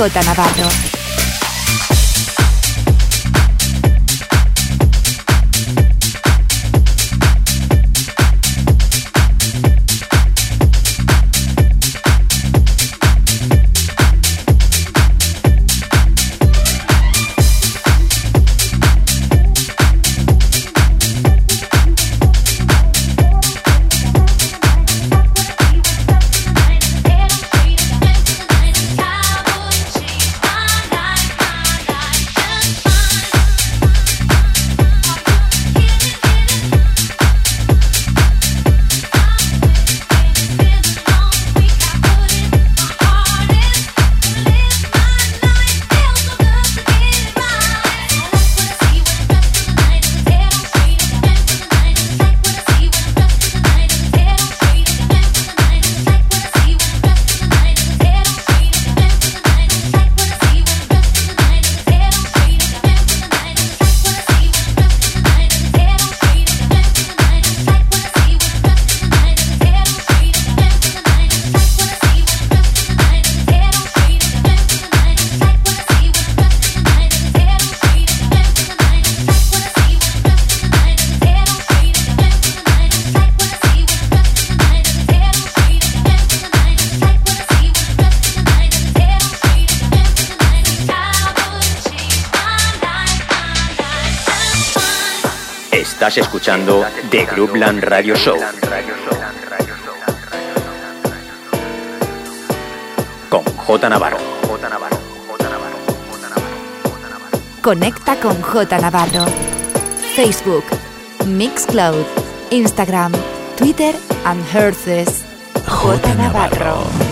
Conecta con J Navarro. Escuchando The Groupland Radio Show. Con J Navarro. Conecta con J Navarro. Facebook, Mixcloud, Instagram, Twitter and Herces. J Navarro.